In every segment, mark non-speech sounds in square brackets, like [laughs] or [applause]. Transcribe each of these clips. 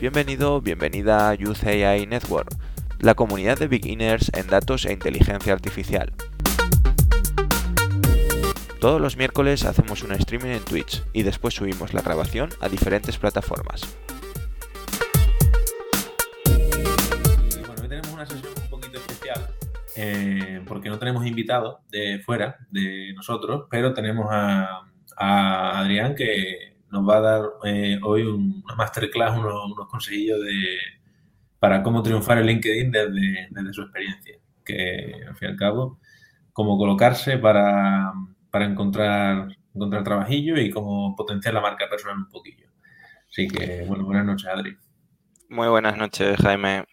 Bienvenido, bienvenida a Youth AI Network, la comunidad de beginners en datos e inteligencia artificial. Todos los miércoles hacemos un streaming en Twitch y después subimos la grabación a diferentes plataformas. Bueno, hoy tenemos una sesión un poquito especial eh, porque no tenemos invitados de fuera de nosotros, pero tenemos a, a Adrián que nos va a dar eh, hoy un, una masterclass, unos, unos consejillos de, para cómo triunfar en LinkedIn desde, desde, su experiencia. Que al fin y al cabo, cómo colocarse para, para encontrar, encontrar trabajillo y cómo potenciar la marca personal un poquillo. Así que, bueno, buenas noches, Adri. Muy buenas noches, Jaime.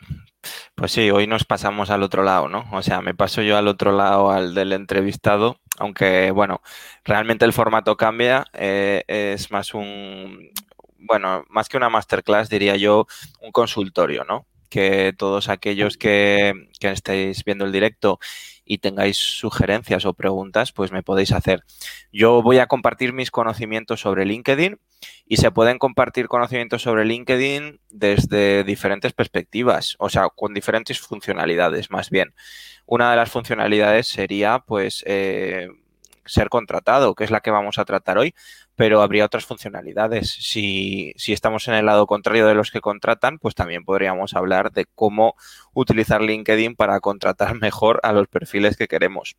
Pues sí, hoy nos pasamos al otro lado, ¿no? O sea, me paso yo al otro lado, al del entrevistado, aunque, bueno, realmente el formato cambia, eh, es más un, bueno, más que una masterclass, diría yo, un consultorio, ¿no? Que todos aquellos que, que estéis viendo el directo y tengáis sugerencias o preguntas, pues me podéis hacer. Yo voy a compartir mis conocimientos sobre LinkedIn y se pueden compartir conocimientos sobre LinkedIn desde diferentes perspectivas, o sea, con diferentes funcionalidades más bien. Una de las funcionalidades sería pues eh, ser contratado, que es la que vamos a tratar hoy, pero habría otras funcionalidades. Si, si, estamos en el lado contrario de los que contratan, pues también podríamos hablar de cómo utilizar LinkedIn para contratar [laughs] mejor a los perfiles que queremos.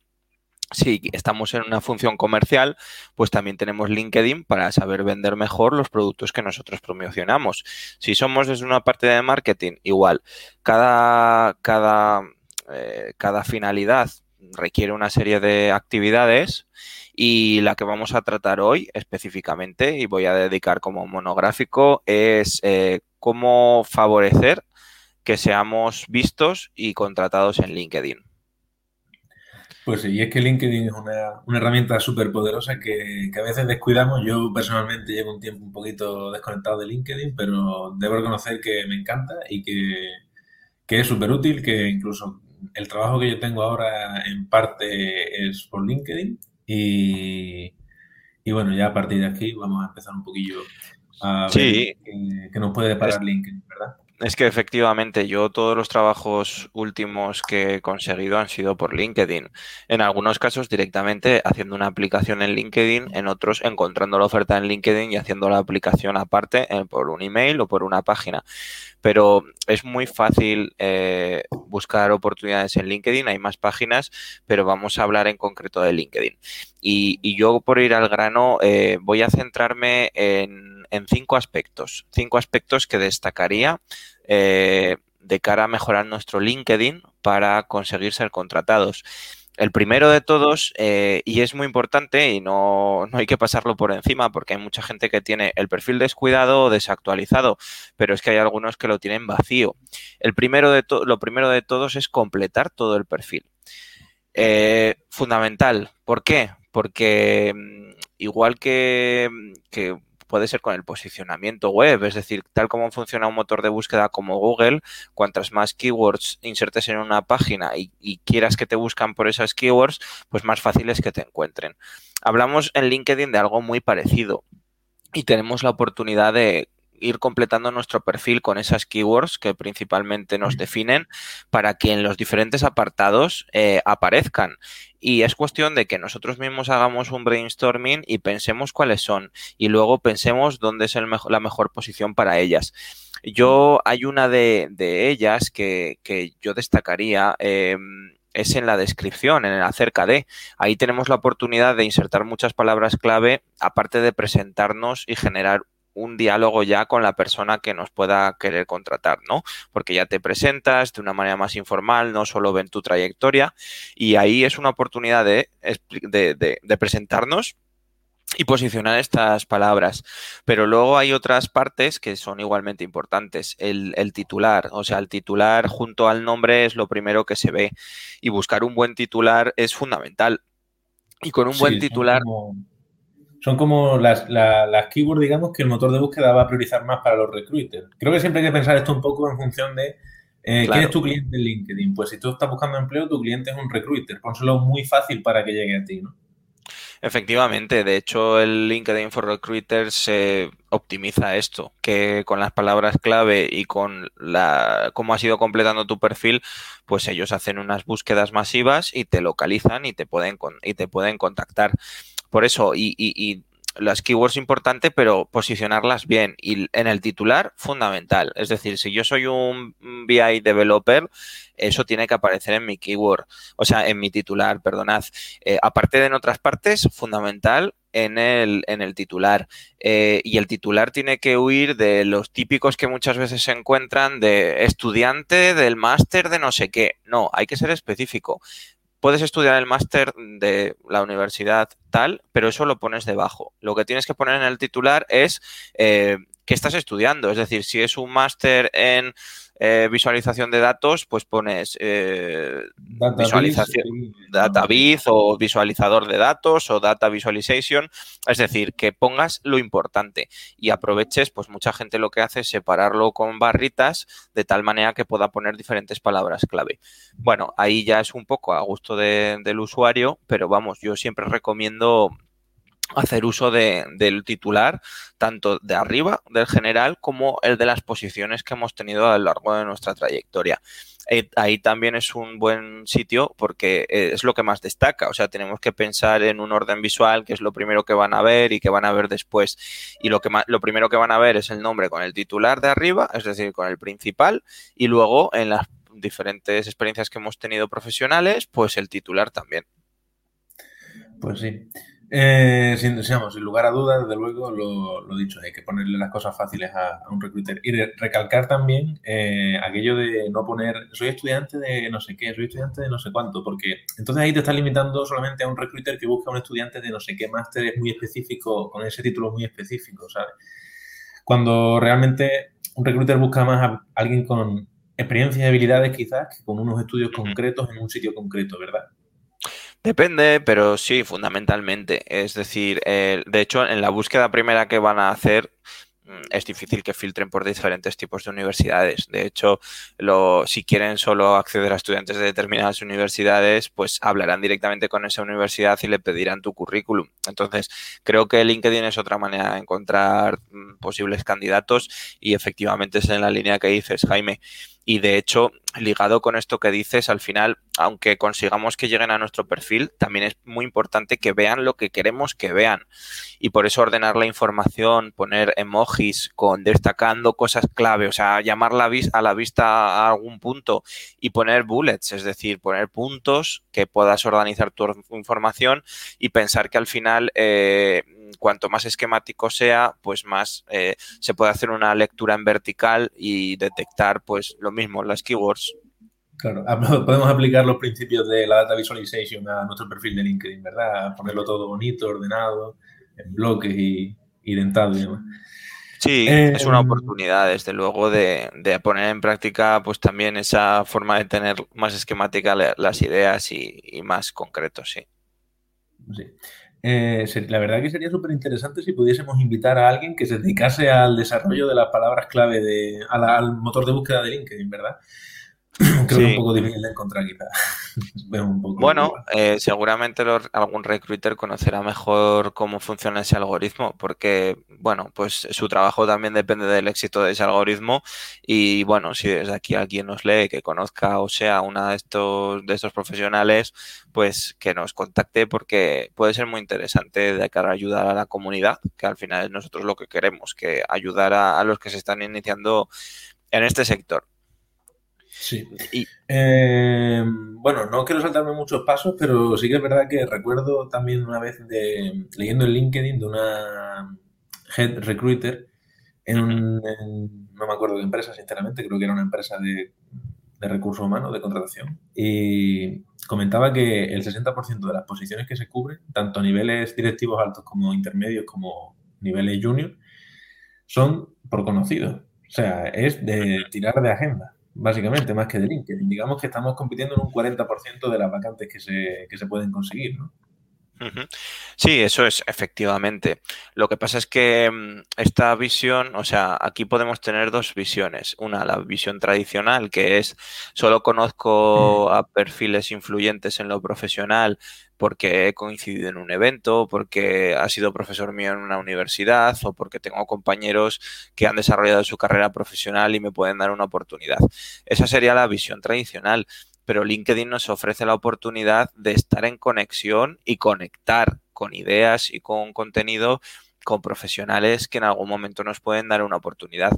Si estamos en una función comercial, pues también tenemos LinkedIn para saber vender mejor los productos que nosotros promocionamos. Si somos desde una parte de marketing, igual. Cada, cada, eh, cada finalidad requiere una serie de actividades y la que vamos a tratar hoy específicamente y voy a dedicar como monográfico es eh, cómo favorecer que seamos vistos y contratados en LinkedIn. Pues sí, es que LinkedIn es una, una herramienta súper poderosa que, que, a veces descuidamos. Yo personalmente llevo un tiempo un poquito desconectado de LinkedIn, pero debo reconocer que me encanta y que, que es súper útil, que incluso el trabajo que yo tengo ahora en parte es por LinkedIn y, y bueno, ya a partir de aquí vamos a empezar un poquillo a ver qué, qué nos puede deparar LinkedIn, ¿verdad? Es que efectivamente yo todos los trabajos últimos que he conseguido han sido por LinkedIn. En algunos casos directamente haciendo una aplicación en LinkedIn, en otros encontrando la oferta en LinkedIn y haciendo la aplicación aparte eh, por un email o por una página. Pero es muy fácil eh, buscar oportunidades en LinkedIn, hay más páginas, pero vamos a hablar en concreto de LinkedIn. Y, y yo por ir al grano eh, voy a centrarme en, en, cinco aspectos, cinco aspectos que destacaría eh, de cara a mejorar nuestro LinkedIn para conseguir ser contratados. El primero de todos, eh, y es muy importante y no, no, hay que pasarlo por encima porque hay mucha gente que tiene el perfil descuidado o desactualizado, pero es que hay algunos que lo tienen vacío. El primero de lo primero de todos es completar todo el perfil. Eh, fundamental. ¿Por qué? Porque mm, igual que, que puede ser con el posicionamiento web, es decir, tal como funciona un motor de búsqueda como Google, cuantas más keywords insertes en una página y, quieras que te buscan por esas keywords, pues más fácil es que te encuentren. Hablamos en LinkedIn de algo muy parecido y tenemos la oportunidad de ir completando nuestro perfil con esas keywords que principalmente nos definen para que en los diferentes apartados eh, aparezcan. Y es cuestión de que nosotros mismos hagamos un brainstorming y pensemos cuáles son y luego pensemos dónde es el la mejor posición para ellas. Yo hay una de, de ellas que, que, yo destacaría. Eh, es en la descripción, en el acerca de. Ahí tenemos la oportunidad de insertar muchas palabras clave, aparte de presentarnos y generar un diálogo ya con la persona que nos pueda querer contratar, ¿no? Porque ya te presentas de una manera más informal, no solo ven tu trayectoria y ahí es una oportunidad de, de, de, de presentarnos y posicionar estas palabras. Pero luego hay otras partes que son igualmente importantes. El, el, titular, o sea, el titular junto al nombre es lo primero que se ve y buscar un buen titular es fundamental. Y con un sí, buen titular... Como son como las, las, las, keywords, digamos, que el motor de búsqueda va a priorizar más para los recruiters. Creo que siempre hay que pensar esto un poco en función de eh, claro. quién es tu cliente en LinkedIn. Pues si tú estás buscando empleo, tu cliente es un recruiter. Pónselo muy fácil para que llegue a ti, ¿no? Efectivamente, de hecho el LinkedIn for Recruiters se optimiza esto, que con las palabras clave y con la cómo has ido completando tu perfil, pues ellos hacen unas búsquedas masivas y te localizan y te pueden y te pueden contactar. Por eso, y, y las keywords importante, pero posicionarlas bien. Y en el titular, fundamental. Es decir, si yo soy un BI developer, eso tiene que aparecer en mi keyword, o sea, en mi titular, perdonad. Eh, aparte de en otras partes, fundamental en el, en el titular. Eh, y el titular tiene que huir de los típicos que muchas veces se encuentran de estudiante del máster de no sé qué. No, hay que ser específico puedes estudiar el máster de la universidad tal, pero eso lo pones debajo. Lo que tienes que poner en el titular es eh, qué estás estudiando. Es decir, si es un máster en eh, visualización de datos, pues pones eh, visualización, Database o visualizador de datos o Data Visualization. Es decir, que pongas lo importante y aproveches, pues mucha gente lo que hace es separarlo con barritas de tal manera que pueda poner diferentes palabras clave. Bueno, ahí ya es un poco a gusto del usuario, pero vamos, yo siempre recomiendo hacer uso de, del titular, tanto de arriba, del general, como el de las posiciones que hemos tenido a lo largo de nuestra trayectoria. Eh, ahí también es un buen sitio porque eh, es lo que más destaca. O sea, tenemos que pensar en un orden visual, que es lo primero que van a ver y que van a ver después. Y lo, que lo primero que van a ver es el nombre con el titular de arriba, es decir, con el principal, y luego en las diferentes experiencias que hemos tenido profesionales, pues el titular también. Pues sí. Eh, sin, sin, lugar a dudas, desde luego, lo, lo, dicho, hay que ponerle las cosas fáciles a, un recruiter. Y recalcar también eh, aquello de no poner, soy estudiante de no sé qué, soy estudiante de no sé cuánto, porque entonces ahí te estás limitando solamente a un recruiter que busca a un estudiante de no sé qué máster es muy específico, con ese título muy específico, ¿sabes? Cuando realmente un recruiter busca más a alguien con experiencias y habilidades quizás que con unos estudios concretos en un sitio concreto, ¿verdad? Depende, pero sí, fundamentalmente. Es decir, de hecho, en la búsqueda primera que van a hacer, mm, es difícil que filtren por diferentes tipos de universidades. De hecho, lo, si quieren solo acceder a estudiantes de determinadas universidades, pues hablarán directamente con esa universidad y le pedirán tu currículum. Entonces, creo que LinkedIn es otra manera de encontrar mm, posibles candidatos y efectivamente es en la línea que dices, Jaime. Y de hecho, ligado con esto que dices, al final, aunque consigamos que lleguen a nuestro perfil, también es muy importante que vean lo que queremos que vean. Y por eso ordenar la información, poner emojis con destacando cosas clave, o sea, llamar la a la vista a algún punto y poner bullets, es decir, poner puntos que puedas organizar tu información y pensar que al final eh, cuanto más esquemático sea, pues más eh, se puede hacer una lectura en vertical y detectar pues lo mismo, las keywords. Claro, [laughs] podemos aplicar los principios de la data visualization a nuestro perfil de LinkedIn, ¿verdad? Ponerlo todo bonito, ordenado, en bloques y, dentado y demás. Sí, es una em, oportunidad, desde luego, de, poner en práctica pues también esa forma de tener más esquemática las ideas y, y más concreto, sí. Sí. Eh, la verdad que sería súper interesante si pudiésemos invitar a alguien que se dedicase al desarrollo de las palabras clave de, al motor de búsqueda de LinkedIn, ¿verdad? [clears throat] Creo que es un poco difícil de encontrar quizás. [laughs] bueno, eh, seguramente algún recruiter conocerá mejor cómo funciona ese algoritmo, porque, bueno, pues su trabajo también depende del éxito de ese algoritmo. Y bueno, si desde aquí alguien nos lee que conozca o sea una de estos, de estos profesionales, pues que nos contacte porque puede ser muy interesante de cara a ayudar a la comunidad, que al final es nosotros lo que queremos, que ayudar a los que se están iniciando en este sector. Sí. Eh, bueno, no quiero saltarme muchos pasos, pero sí que es verdad que recuerdo también una vez de leyendo en LinkedIn de una head recruiter en, no me acuerdo qué empresa, sinceramente, creo que era una empresa de, de recursos humanos, de contratación, y comentaba que el 60% de las posiciones que se cubren, tanto a niveles directivos altos como intermedios como niveles junior, son por conocidos. O sea, es de tirar de agenda básicamente, más que de LinkedIn. Digamos que estamos compitiendo en un 40% de las vacantes que se, que se pueden conseguir, ¿no? Sí, eso es efectivamente. Lo que pasa es que mm, esta visión, o sea, aquí podemos tener dos visiones. Una, la visión tradicional, que es solo conozco mm. a perfiles influyentes en lo profesional, porque he coincidido en un evento, porque ha sido profesor mío en una universidad o porque tengo compañeros que han desarrollado su carrera profesional y me pueden dar una oportunidad. Esa sería la visión tradicional pero LinkedIn nos ofrece la oportunidad de estar en conexión y conectar con ideas y con contenido con profesionales que en algún momento nos pueden dar una oportunidad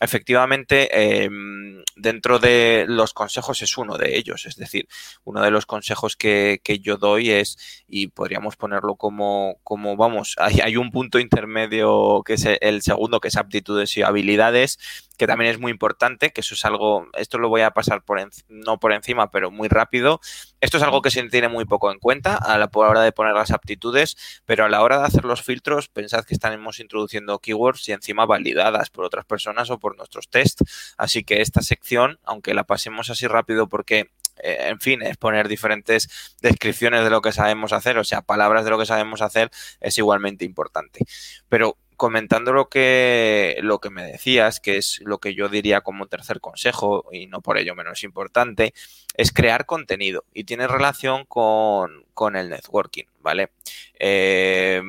efectivamente, em, dentro de los consejos es uno de ellos. Es decir, uno de los consejos que, yo doy es, y podríamos ponerlo como, como vamos, [laughs] hay, hay, un punto intermedio que es el segundo, que es aptitudes y habilidades, que también es muy importante, que eso es algo, esto lo voy a pasar por no por encima, pero muy rápido. Esto es algo que se tiene muy poco en cuenta a la, hora de poner las aptitudes, pero a la hora de hacer los filtros, pensad que estamos introduciendo keywords y encima validadas por otras personas o por nuestros test. Así que esta sección, aunque la pasemos así rápido porque eh, en fin, es poner diferentes descripciones de lo que sabemos hacer, o sea, palabras de lo que sabemos hacer, es igualmente importante. Pero comentando lo que, lo que me decías, que es lo que yo diría como tercer consejo, y no por ello menos importante, es crear contenido y tiene relación con, el networking, ¿vale? Eh,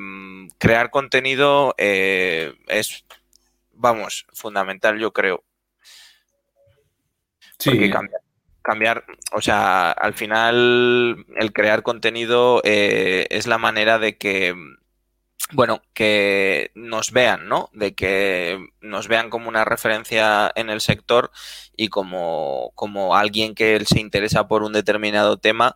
crear contenido eh, es, vamos, fundamental, yo creo. Sí. cambiar, cambiar, o sea, al final el crear contenido eh, es la manera de que bueno, que nos vean, ¿no? De que nos vean como una referencia en el sector y como, como alguien que se interesa por un determinado tema.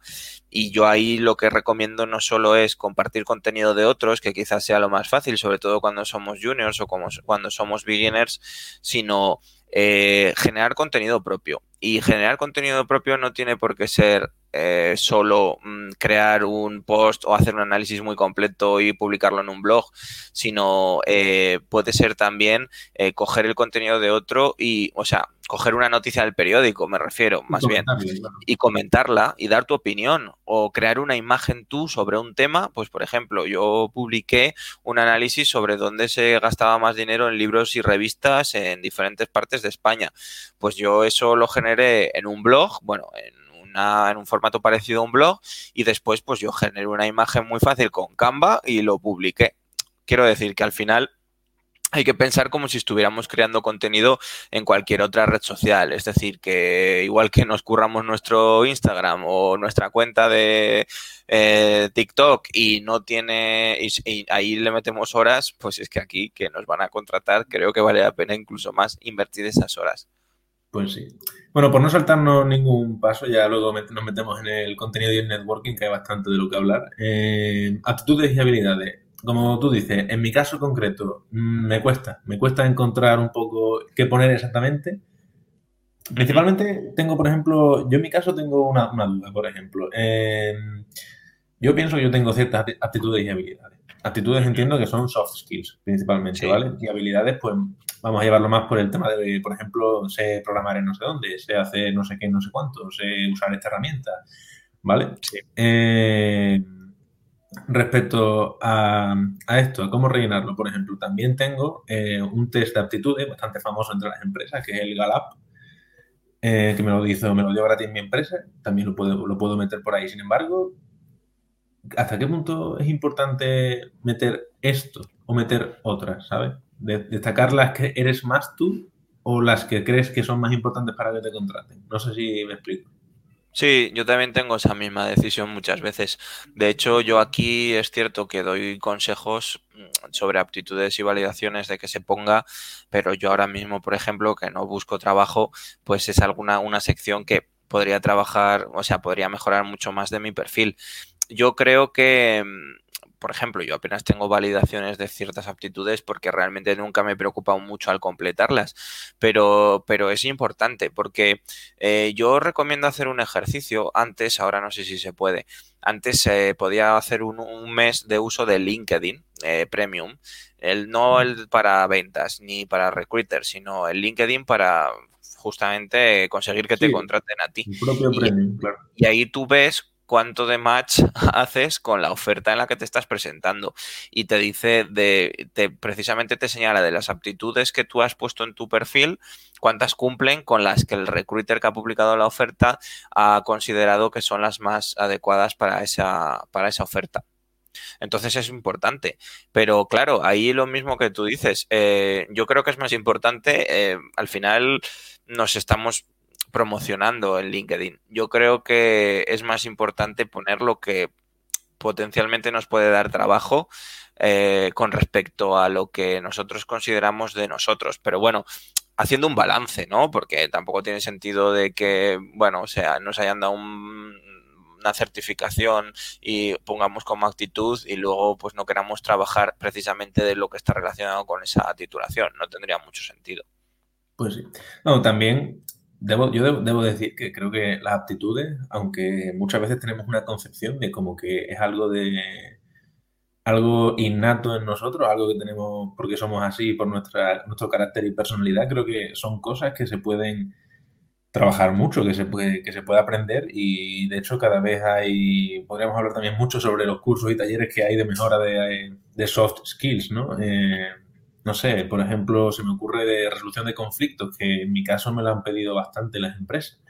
Y yo ahí lo que recomiendo no solo es compartir contenido de otros, que quizás sea lo más fácil, sobre todo cuando somos juniors o cuando somos beginners, sino eh, generar contenido propio. Y generar contenido propio no tiene por qué ser eh, solo mm, crear un post o hacer un análisis muy completo y publicarlo en un blog, sino eh, puede ser también coger el contenido de otro y, o sea, coger una noticia del periódico, me refiero, más bien, y comentarla y dar tu opinión o crear una imagen tú sobre un tema, pues por ejemplo, yo publiqué un análisis sobre dónde se gastaba más dinero en libros y revistas en diferentes partes de España. Pues yo eso lo generé en un blog, bueno, en en un formato parecido a un blog y después pues yo generé una imagen muy fácil con Canva y lo publiqué. Quiero decir que al final hay que pensar como si estuviéramos creando contenido en cualquier otra red social. Es decir, que igual que nos curramos nuestro Instagram o nuestra cuenta de eh, TikTok y no tiene, y, ahí le metemos horas, pues es que aquí que nos van a contratar, creo que vale la pena incluso más invertir esas horas. Pues sí. Bueno, por no saltarnos ningún paso, ya luego nos metemos en el contenido y el networking, que hay bastante de lo que hablar. Eh, actitudes y habilidades como tú dices, en mi caso concreto, mm, me cuesta, me cuesta encontrar un poco qué poner exactamente. Principalmente tengo, por ejemplo, yo en mi caso tengo una, duda, por ejemplo. yo pienso que yo tengo ciertas aptitudes y habilidades. Actitudes entiendo que son soft skills, principalmente, ¿vale? Y habilidades, pues vamos a llevarlo más por el tema de, por ejemplo, sé programar en no sé dónde, sé hacer no sé qué, no sé cuánto, sé usar esta herramienta, ¿vale? Sí. Eh, Respecto a, esto, a cómo rellenarlo, por ejemplo, también tengo eh, un test de aptitudes bastante famoso entre las empresas, que es el Galap, eh, que me lo hizo, me lo dio gratis mi empresa, también lo puedo, lo puedo meter por ahí. Sin embargo, ¿hasta qué punto es importante meter esto o meter otras, ¿sabes? destacar las que eres más tú o las que crees que son más importantes para que te contraten. No sé si me explico. Sí, yo también tengo esa misma decisión muchas veces. De hecho, yo aquí es cierto que doy consejos mm, sobre aptitudes y validaciones de que se ponga, pero yo ahora mismo, por ejemplo, que no busco trabajo, pues es alguna una sección que podría trabajar, o sea, podría mejorar mucho más de mi perfil. Yo creo que mm, por ejemplo, yo apenas tengo validaciones de ciertas aptitudes porque realmente nunca me he preocupado mucho al completarlas, pero, pero es importante porque eh, yo recomiendo hacer un ejercicio antes, ahora no sé si se puede, antes se podía hacer un, mes de uso de LinkedIn eh, Premium, el, no el para ventas ni para recruiters, sino el LinkedIn para justamente conseguir que te contraten a ti. propio premium, claro. y ahí tú ves cuánto de match [laughs] haces con la oferta en la que te estás presentando. Y te dice de, precisamente te señala de las aptitudes que tú has puesto en tu perfil, cuántas cumplen con las que el recruiter que ha publicado la oferta ha considerado que son las más adecuadas para esa, para esa oferta. Entonces es importante. Pero claro, ahí lo mismo que tú dices, eh, yo creo que es más importante, eh, al final nos estamos promocionando en LinkedIn. Yo creo que es más importante poner lo que potencialmente nos puede dar trabajo eh, con respecto a lo que nosotros consideramos de nosotros. Pero bueno, haciendo un balance, ¿no? Porque tampoco tiene sentido de que, bueno, o sea, nos hayan dado una certificación y pongamos como actitud y luego pues no queramos trabajar precisamente de lo que está relacionado con esa titulación. No tendría mucho sentido. Pues sí. No, también Debo, yo debo, decir que creo que las aptitudes, aunque muchas veces tenemos una concepción de como que es algo de algo innato en nosotros, algo que tenemos porque somos así, por nuestra, nuestro carácter y personalidad, creo que son cosas que se pueden trabajar mucho, que se puede, que se puede aprender y de hecho cada vez hay, podríamos hablar también mucho sobre los cursos y talleres que hay de mejora de, de soft skills, ¿no? Eh, no sé, por ejemplo, se me ocurre de resolución de conflictos, que en mi caso me lo han pedido bastante las empresas.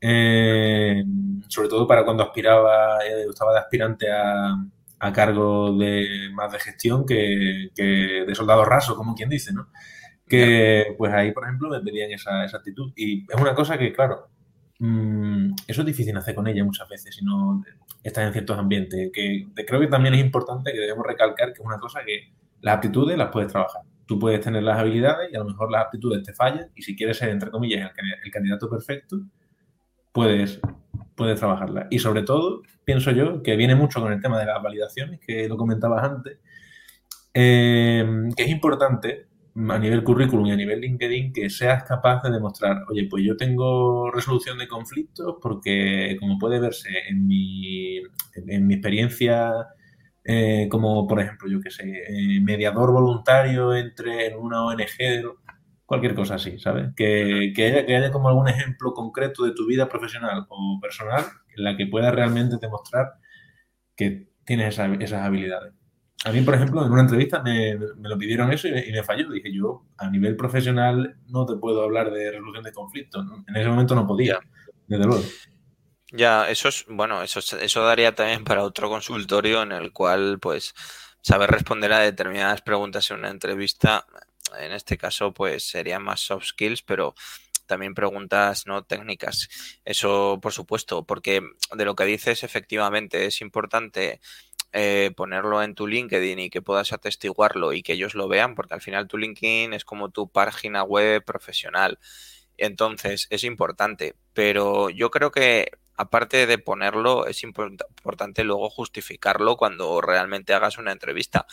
Eh, sobre todo para cuando aspiraba, eh, estaba de aspirante a, cargo de más de gestión que, de soldado raso, como quien dice, ¿no? Que pues ahí, por ejemplo, me pedían esa, actitud. Y es una cosa que, claro, mm, eso es difícil hacer con ella muchas veces, si no estás en ciertos ambientes. Que creo que también es importante que debemos recalcar que es una cosa que las aptitudes las puedes trabajar tú puedes tener las habilidades y a lo mejor las aptitudes te fallan y si quieres ser, entre comillas, el, candidato perfecto, puedes, puedes trabajarlas. Y sobre todo, pienso yo, que viene mucho con el tema de las validaciones, que lo comentabas antes, eh, que es importante a nivel currículum y a nivel LinkedIn que seas capaz de demostrar, oye, pues yo tengo resolución de conflictos porque, como puede verse en mi, en mi experiencia eh, como por ejemplo, yo que sé, eh, mediador voluntario entre una ONG, cualquier cosa así, ¿sabes? Que, haya, como algún ejemplo concreto de tu vida profesional o personal en la que puedas realmente demostrar que tienes esas habilidades. A mí, por ejemplo, en una entrevista me, lo pidieron eso y me, falló. Dije, yo a nivel profesional no te puedo hablar de resolución de conflictos. En ese momento no podía, desde luego. Ya, eso es, bueno, eso, eso daría también para otro consultorio en el cual, pues, saber responder a determinadas preguntas en una entrevista, en este caso, pues, serían más soft skills, pero también preguntas no técnicas. Eso, por supuesto, porque de lo que dices, efectivamente, es importante eh, ponerlo en tu LinkedIn y que puedas atestiguarlo y que ellos lo vean, porque al final tu LinkedIn es como tu página web profesional. Entonces, es importante, pero yo creo que aparte de ponerlo, es importante luego justificarlo cuando realmente hagas una entrevista.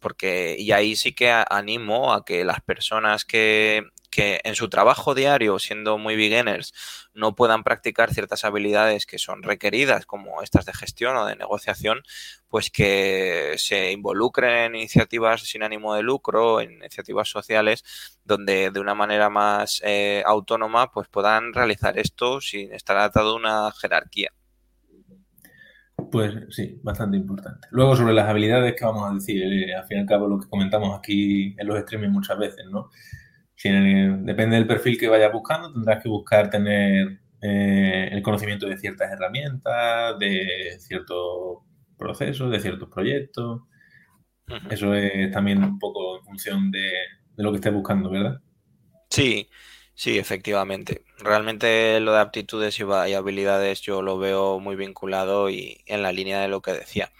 Porque, y ahí sí que animo a que las personas que, que en su trabajo diario, siendo muy beginners, no puedan practicar ciertas habilidades que son requeridas, como estas de gestión o de negociación, pues que se involucren en iniciativas sin ánimo de lucro, en iniciativas sociales, donde de una manera más eh, autónoma pues puedan realizar esto sin estar atado a una jerarquía. Pues sí, bastante importante. Luego sobre las habilidades que vamos a decir, eh, al fin y al cabo lo que comentamos aquí en los streaming muchas veces, ¿no? Depende del perfil que vayas buscando, tendrás que buscar tener eh, el conocimiento de ciertas herramientas, de ciertos procesos, de ciertos proyectos. Eso es también un poco en función de, lo que estés buscando, ¿verdad? Sí, sí, efectivamente. Realmente lo de aptitudes y habilidades yo lo veo muy vinculado y en la línea de lo que decía.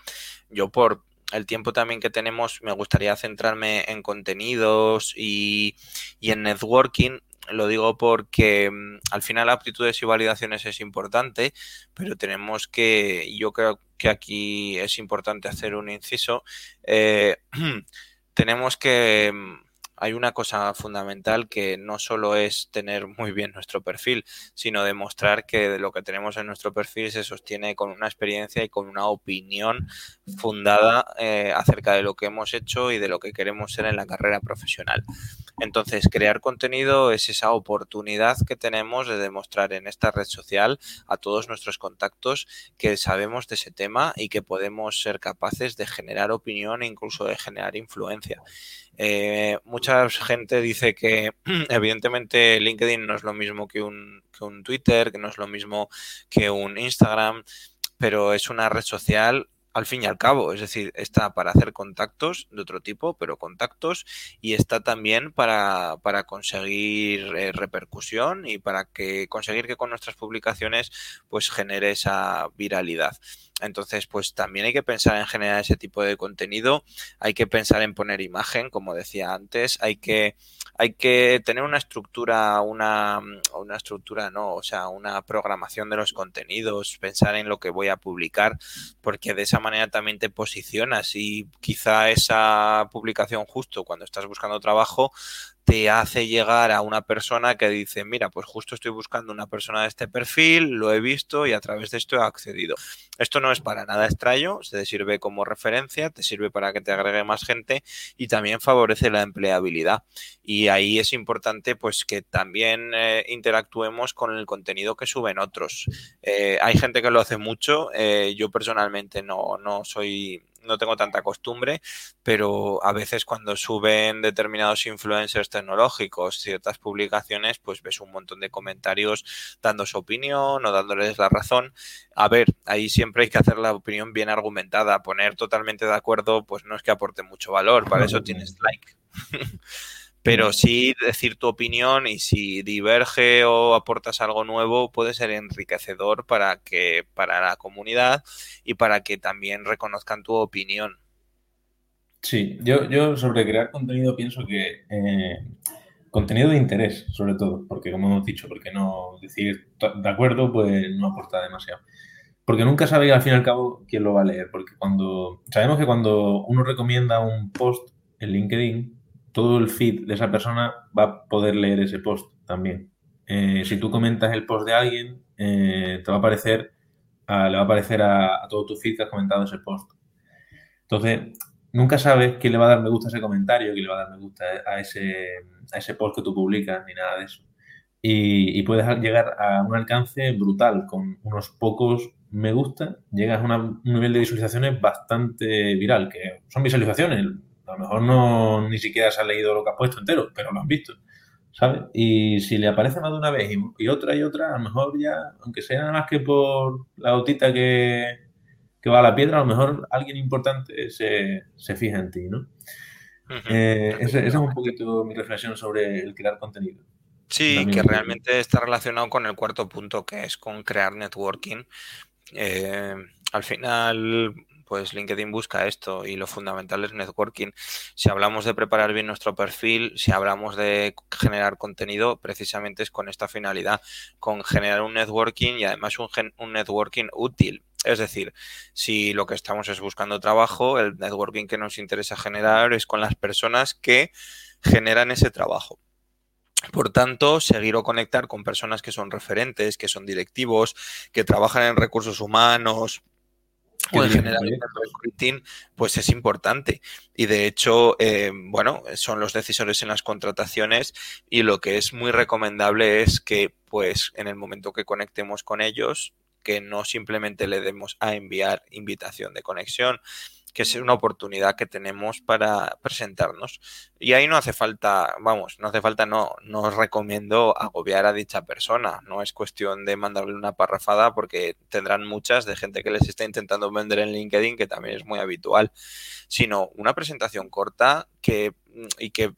Yo por el tiempo también que tenemos, me gustaría centrarme en contenidos y, en networking. Lo digo porque mm, al final aptitudes y validaciones es importante, pero tenemos que, yo creo que aquí es importante hacer un inciso, eh, [clears throat] tenemos que mm, hay una cosa fundamental que no solo es tener muy bien nuestro perfil, sino demostrar que lo que tenemos en nuestro perfil se sostiene con una experiencia y con una opinión fundada eh, acerca de lo que hemos hecho y de lo que queremos ser en la carrera profesional. Entonces, crear contenido es esa oportunidad que tenemos de demostrar en esta red social a todos nuestros contactos que sabemos de ese tema y que podemos ser capaces de generar opinión e incluso de generar influencia. Eh, mucha gente dice que [clears throat] evidentemente LinkedIn no es lo mismo que un, que un Twitter, que no es lo mismo que un Instagram, pero es una red social al fin y al cabo, es decir, está para hacer contactos de otro tipo, pero contactos, y está también para, para conseguir eh, repercusión y para que conseguir que con nuestras publicaciones pues genere esa viralidad. Entonces, pues también hay que pensar en generar ese tipo de contenido, hay que pensar en poner imagen, como decía antes, hay que, hay que tener una estructura, una, una estructura, no, o sea, una programación de los contenidos, pensar en lo que voy a publicar, porque de esa manera también te posicionas y quizá esa publicación justo cuando estás buscando trabajo te hace llegar a una persona que dice, mira, pues justo estoy buscando una persona de este perfil, lo he visto y a través de esto he accedido. Esto no es para nada extraño, se te sirve como referencia, te sirve para que te agregue más gente y también favorece la empleabilidad. Y ahí es importante pues que también eh, interactuemos con el contenido que suben otros. Eh, hay gente que lo hace mucho, eh, yo personalmente no, no soy no tengo tanta costumbre, pero a veces cuando suben determinados influencers tecnológicos ciertas publicaciones, pues ves un montón de comentarios dando su opinión o dándoles la razón. A ver, ahí siempre hay que hacer la opinión bien argumentada, poner totalmente de acuerdo, pues no es que aporte mucho valor, para eso tienes like. [laughs] pero sí decir tu opinión y si diverge o aportas algo nuevo puede ser enriquecedor para que para la comunidad y para que también reconozcan tu opinión. Sí, yo, yo sobre crear contenido pienso que eh, contenido de interés, sobre todo, porque como hemos dicho, porque no decir de acuerdo, pues no aporta demasiado. Porque nunca sabe al fin y al cabo quién lo va a leer, porque cuando sabemos que cuando uno recomienda un post en LinkedIn, todo el feed de esa persona va a poder leer ese post también. Eh, si tú comentas el post de alguien, eh, te va a aparecer, a, le va a aparecer a, todo tu feed que has comentado ese post. Entonces, nunca sabes quién le va a dar me gusta a ese comentario, quién le va a dar me gusta a ese, a ese post que tú publicas, ni nada de eso. Y, y, puedes llegar a un alcance brutal con unos pocos me gusta, llegas a un nivel de visualizaciones bastante viral, que son visualizaciones, a lo mejor no ni siquiera se ha leído lo que ha puesto entero, pero lo han visto. ¿Sabes? Y si le aparece más de una vez y, otra y otra, a lo mejor ya, aunque sea nada más que por la gotita que, va a la piedra, a lo mejor alguien importante se, fija en ti, ¿no? Eh, esa es un poquito mi reflexión sobre el crear contenido. Sí, que realmente está relacionado con el cuarto punto, que es con crear networking. Eh, al final, pues LinkedIn busca esto y lo fundamental es networking. Si hablamos de preparar bien nuestro perfil, si hablamos de generar contenido, precisamente es con esta finalidad, con generar un networking y además un, networking útil. Es decir, si lo que estamos es buscando trabajo, el networking que nos interesa generar es con las personas que generan ese trabajo. Por tanto, seguir o conectar con personas que son referentes, que son directivos, que trabajan en recursos humanos, o en general el recruiting, pues es importante. Y de hecho, eh, bueno, son los decisores en las contrataciones y lo que es muy recomendable es que, pues, en el momento que conectemos con ellos, que no simplemente le demos a enviar invitación de conexión, que es una oportunidad que tenemos para presentarnos. Y ahí no hace falta, vamos, no hace falta, no, no os recomiendo agobiar a dicha persona. No es cuestión de mandarle una parrafada porque tendrán muchas de gente que les está intentando vender en LinkedIn, que también es muy habitual, sino una presentación corta que, y que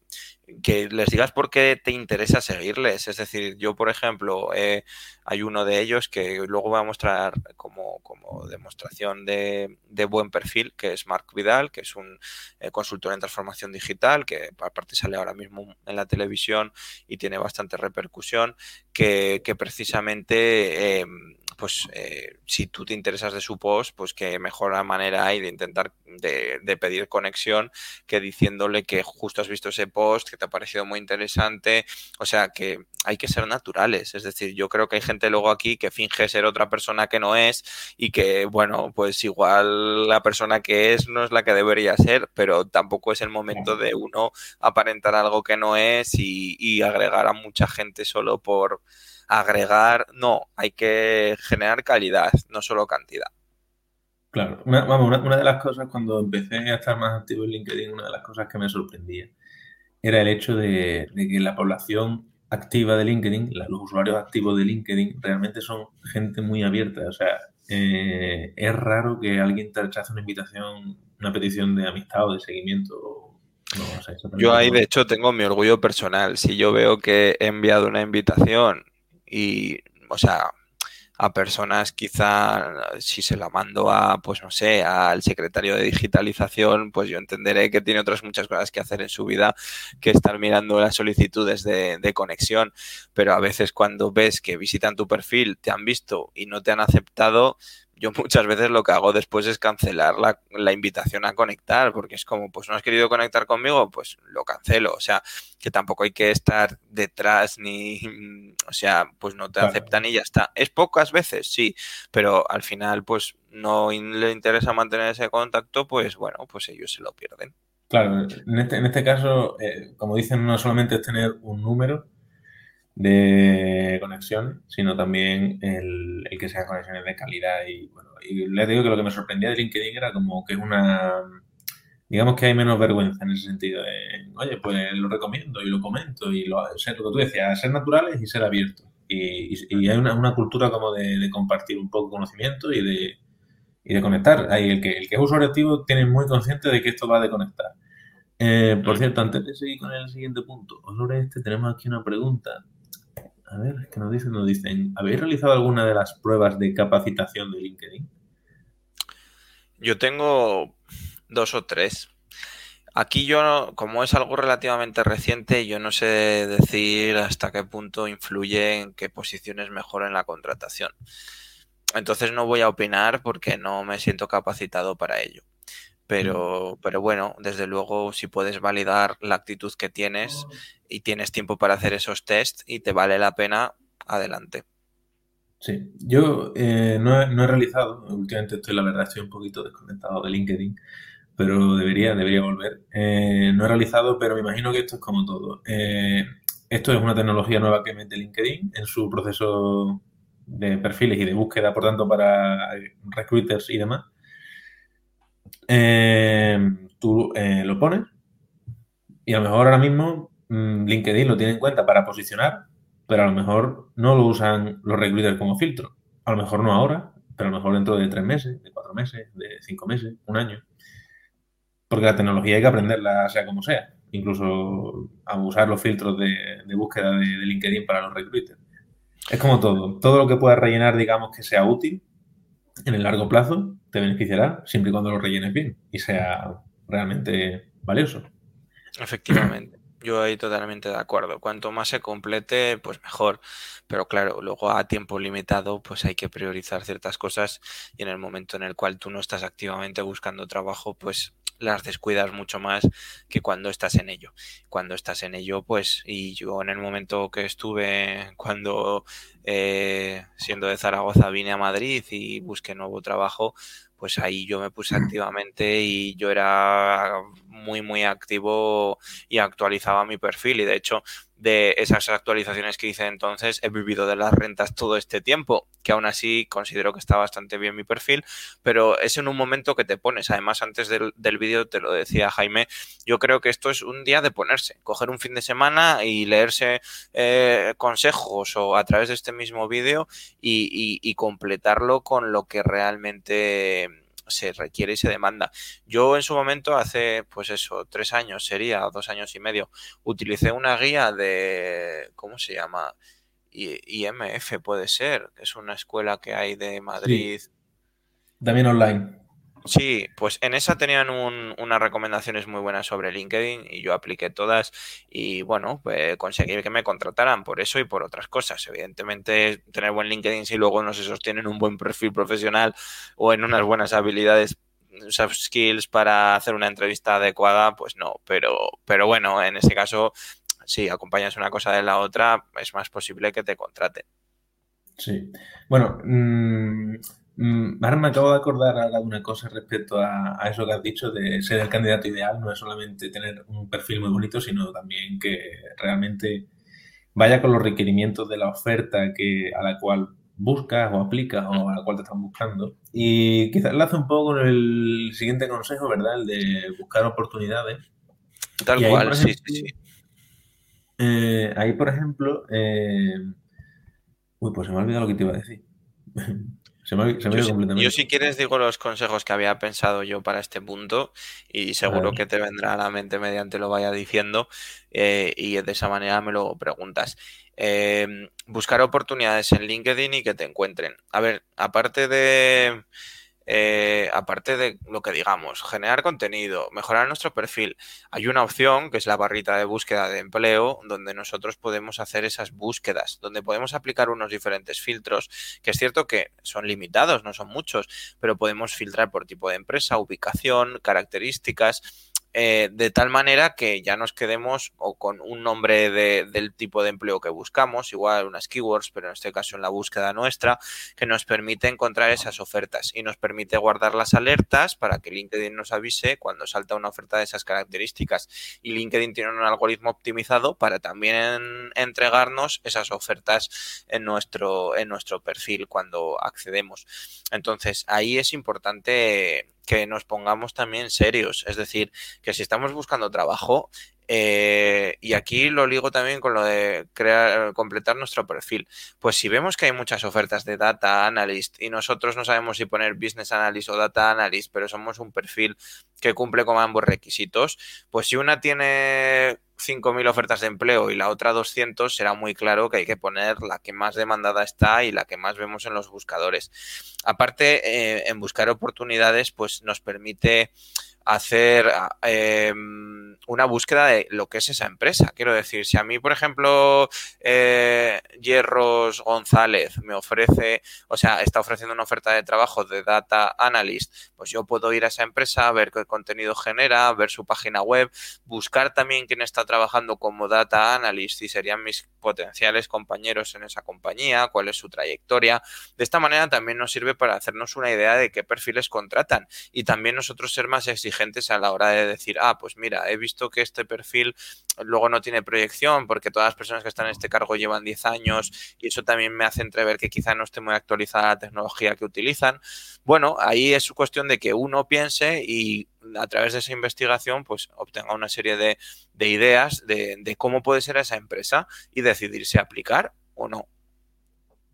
que les digas por qué te interesa seguirles. Es decir, yo, por ejemplo, eh, hay uno de ellos que luego voy a mostrar como, como demostración de, de, buen perfil, que es Marc Vidal, que es un eh, consultor en transformación digital, que aparte sale ahora mismo en la televisión y tiene bastante repercusión, que, que precisamente eh, pues eh, si tú te interesas de su post, pues qué mejor manera hay de intentar de, pedir conexión que diciéndole que justo has visto ese post, que te ha parecido muy interesante. O sea, que hay que ser naturales. Es decir, yo creo que hay gente luego aquí que finge ser otra persona que no es y que, bueno, pues igual la persona que es no es la que debería ser, pero tampoco es el momento de uno aparentar algo que no es y agregar a mucha gente solo por agregar, no, hay que generar calidad, no solo cantidad. Claro, una, vamos, una, de las cosas cuando empecé a estar más activo en LinkedIn, una de las cosas que me sorprendía era el hecho de, que la población activa de LinkedIn, los usuarios activos de LinkedIn, realmente son gente muy abierta. O sea, eh, es raro que alguien te rechace una invitación, una petición de amistad o de seguimiento yo ahí, de hecho, tengo mi orgullo personal. Si yo veo que he enviado una invitación y, o sea, a personas quizá si se la mando a, pues no sé, al secretario de digitalización, pues yo entenderé que tiene otras muchas cosas que hacer en su vida que estar mirando las solicitudes de, de conexión. Pero a veces cuando ves que visitan tu perfil, te han visto y no te han aceptado, yo muchas veces lo que hago después es cancelar la, invitación a conectar, porque es como, pues no has querido conectar conmigo, pues lo cancelo. O sea, que tampoco hay que estar detrás ni, o sea, pues no te aceptan y ya está. Es pocas veces, sí, pero al final, pues no le interesa mantener ese contacto, pues bueno, pues ellos se lo pierden. Claro, en este, en este caso, eh, como dicen, no solamente es tener un número, de conexiones, sino también el, que sean conexiones de calidad. Y bueno, y les digo que lo que me sorprendía de LinkedIn era como que es una, digamos que hay menos vergüenza en ese sentido. De, Oye, pues lo recomiendo y lo comento y lo, ser, lo que tú decías, ser naturales y ser abiertos. Y, y, hay una, una, cultura como de, compartir un poco conocimiento y de, y de conectar. Ahí el que, el que es usuario activo tiene muy consciente de que esto va de conectar. Eh, por cierto, antes de seguir con el siguiente punto, sobre este tenemos aquí una pregunta a ver, ¿qué nos dicen? Nos dicen, ¿habéis realizado alguna de las pruebas de capacitación de LinkedIn? Yo tengo dos o tres. Aquí yo, como es algo relativamente reciente, yo no sé decir hasta qué punto influye en qué posiciones mejor en la contratación. Entonces no voy a opinar porque no me siento capacitado para ello. Pero, pero bueno, desde luego, si puedes validar la actitud que tienes y tienes tiempo para hacer esos tests y te vale la pena, adelante. Sí, yo eh, no, he, realizado, últimamente estoy, la verdad, estoy un poquito desconectado de LinkedIn, pero debería, debería volver. Eh, no he realizado, pero me imagino que esto es como todo. Eh, esto es una tecnología nueva que mete LinkedIn en su proceso de perfiles y de búsqueda, por tanto, para recruiters y demás. Tú lo pones y a lo mejor ahora mismo Mm, LinkedIn lo tiene en cuenta para posicionar, pero a lo mejor no lo usan los recruiters como filtro. A lo mejor no ahora, pero a lo mejor dentro de tres meses, de cuatro meses, de cinco meses, un año. Porque la tecnología hay que aprenderla sea como sea. Incluso usar los filtros de, búsqueda de, LinkedIn para los recruiters. Es como todo. Todo lo que puedas rellenar, digamos, que sea útil en el largo plazo, te beneficiará siempre y cuando lo rellenes bien y sea realmente valioso. Efectivamente. Yo ahí totalmente de acuerdo. Cuanto más se complete, pues mejor. Pero claro, luego a tiempo limitado, pues hay que priorizar ciertas cosas y en el momento en el cual tú no estás activamente buscando trabajo, pues las descuidas mucho más que cuando estás en ello. Cuando estás en ello, pues, y yo en el momento que estuve, cuando eh, siendo de Zaragoza vine a Madrid y busqué nuevo trabajo, pues ahí yo me puse activamente y yo era muy, muy activo y actualizaba mi perfil. Y de hecho, de esas actualizaciones que hice entonces, he vivido de las rentas todo este tiempo, que aún así considero que está bastante bien mi perfil, pero es en un momento que te pones. Además, antes del, vídeo te lo decía Jaime, yo creo que esto es un día de ponerse, coger un fin de semana y leerse eh, consejos o a través de este mismo vídeo y completarlo con lo que realmente se requiere y se demanda. Yo en su momento, hace pues eso, tres años sería, dos años y medio, utilicé una guía de, ¿cómo se llama? IMF puede ser, que es una escuela que hay de Madrid. También online. Sí, pues en esa tenían unas recomendaciones muy buenas sobre LinkedIn y yo apliqué todas y bueno, pues conseguí que me contrataran por eso y por otras cosas. Evidentemente, tener buen LinkedIn si luego no se sostiene en un buen perfil profesional o en unas buenas habilidades soft skills para hacer una entrevista adecuada, pues no, pero, pero bueno, en ese caso, si acompañas una cosa de la otra, es más posible que te contraten. Sí. Bueno, mmm, ahora me acabo de acordar de una cosa respecto a, eso que has dicho de ser el candidato ideal. No es solamente tener un perfil muy bonito, sino también que realmente vaya con los requerimientos de la oferta que, a la cual buscas o aplicas o a la cual te están buscando. Y quizás enlace un poco con el siguiente consejo, ¿verdad? El de buscar oportunidades. Tal cual, sí, sí, eh, ahí, por ejemplo, eh, uy, pues se me ha olvidado lo que te iba a decir. [laughs] se me, se me yo, completamente. Yo, si quieres, digo los consejos que había pensado yo para este punto y seguro que te vendrá a la mente mediante lo vaya diciendo eh, y de esa manera me lo preguntas. Eh, buscar oportunidades en LinkedIn y que te encuentren. A ver, aparte de eh, aparte de lo que digamos, generar contenido, mejorar nuestro perfil, hay una opción que es la barrita de búsqueda de empleo, donde nosotros podemos hacer esas búsquedas, donde podemos aplicar unos diferentes filtros, que es cierto que son limitados, no son muchos, pero podemos filtrar por tipo de empresa, ubicación, características eh, de tal manera que ya nos quedemos o con un nombre de, del tipo de empleo que buscamos, igual unas keywords, pero en este caso en la búsqueda nuestra, que nos permite encontrar esas ofertas y nos permite guardar las alertas para que LinkedIn nos avise cuando salta una oferta de esas características. Y LinkedIn tiene un algoritmo optimizado para también entregarnos esas ofertas en nuestro, en nuestro perfil cuando accedemos. Entonces, ahí es importante que nos pongamos también serios. Es decir, que si estamos buscando trabajo, eh, y aquí lo ligo también con lo de crear, completar nuestro perfil. Pues si vemos que hay muchas ofertas de data analyst y nosotros no sabemos si poner business analyst o data analyst, pero somos un perfil que cumple con ambos requisitos, pues si una tiene 5.000 ofertas de empleo y la otra 200, será muy claro que hay que poner la que más demandada está y la que más vemos en los buscadores. Aparte, eh, en buscar oportunidades, pues nos permite hacer eh, una búsqueda de lo que es esa empresa. Quiero decir, si a mí, por ejemplo, eh, Hierros González me ofrece, o sea, está ofreciendo una oferta de trabajo de data analyst, pues yo puedo ir a esa empresa, ver qué contenido genera, ver su página web, buscar también quién está trabajando como data analyst y serían mis potenciales compañeros en esa compañía, cuál es su trayectoria. De esta manera también nos sirve para hacernos una idea de qué perfiles contratan y también nosotros ser más exigentes a la hora de decir, ah, pues mira, he visto que este perfil luego no tiene proyección porque todas las personas que están en este cargo llevan 10 años y eso también me hace entrever que quizá no esté muy actualizada la tecnología que utilizan. Bueno, ahí es cuestión de que uno piense y a través de esa investigación pues obtenga una serie de, ideas de, cómo puede ser esa empresa y decidirse aplicar o no.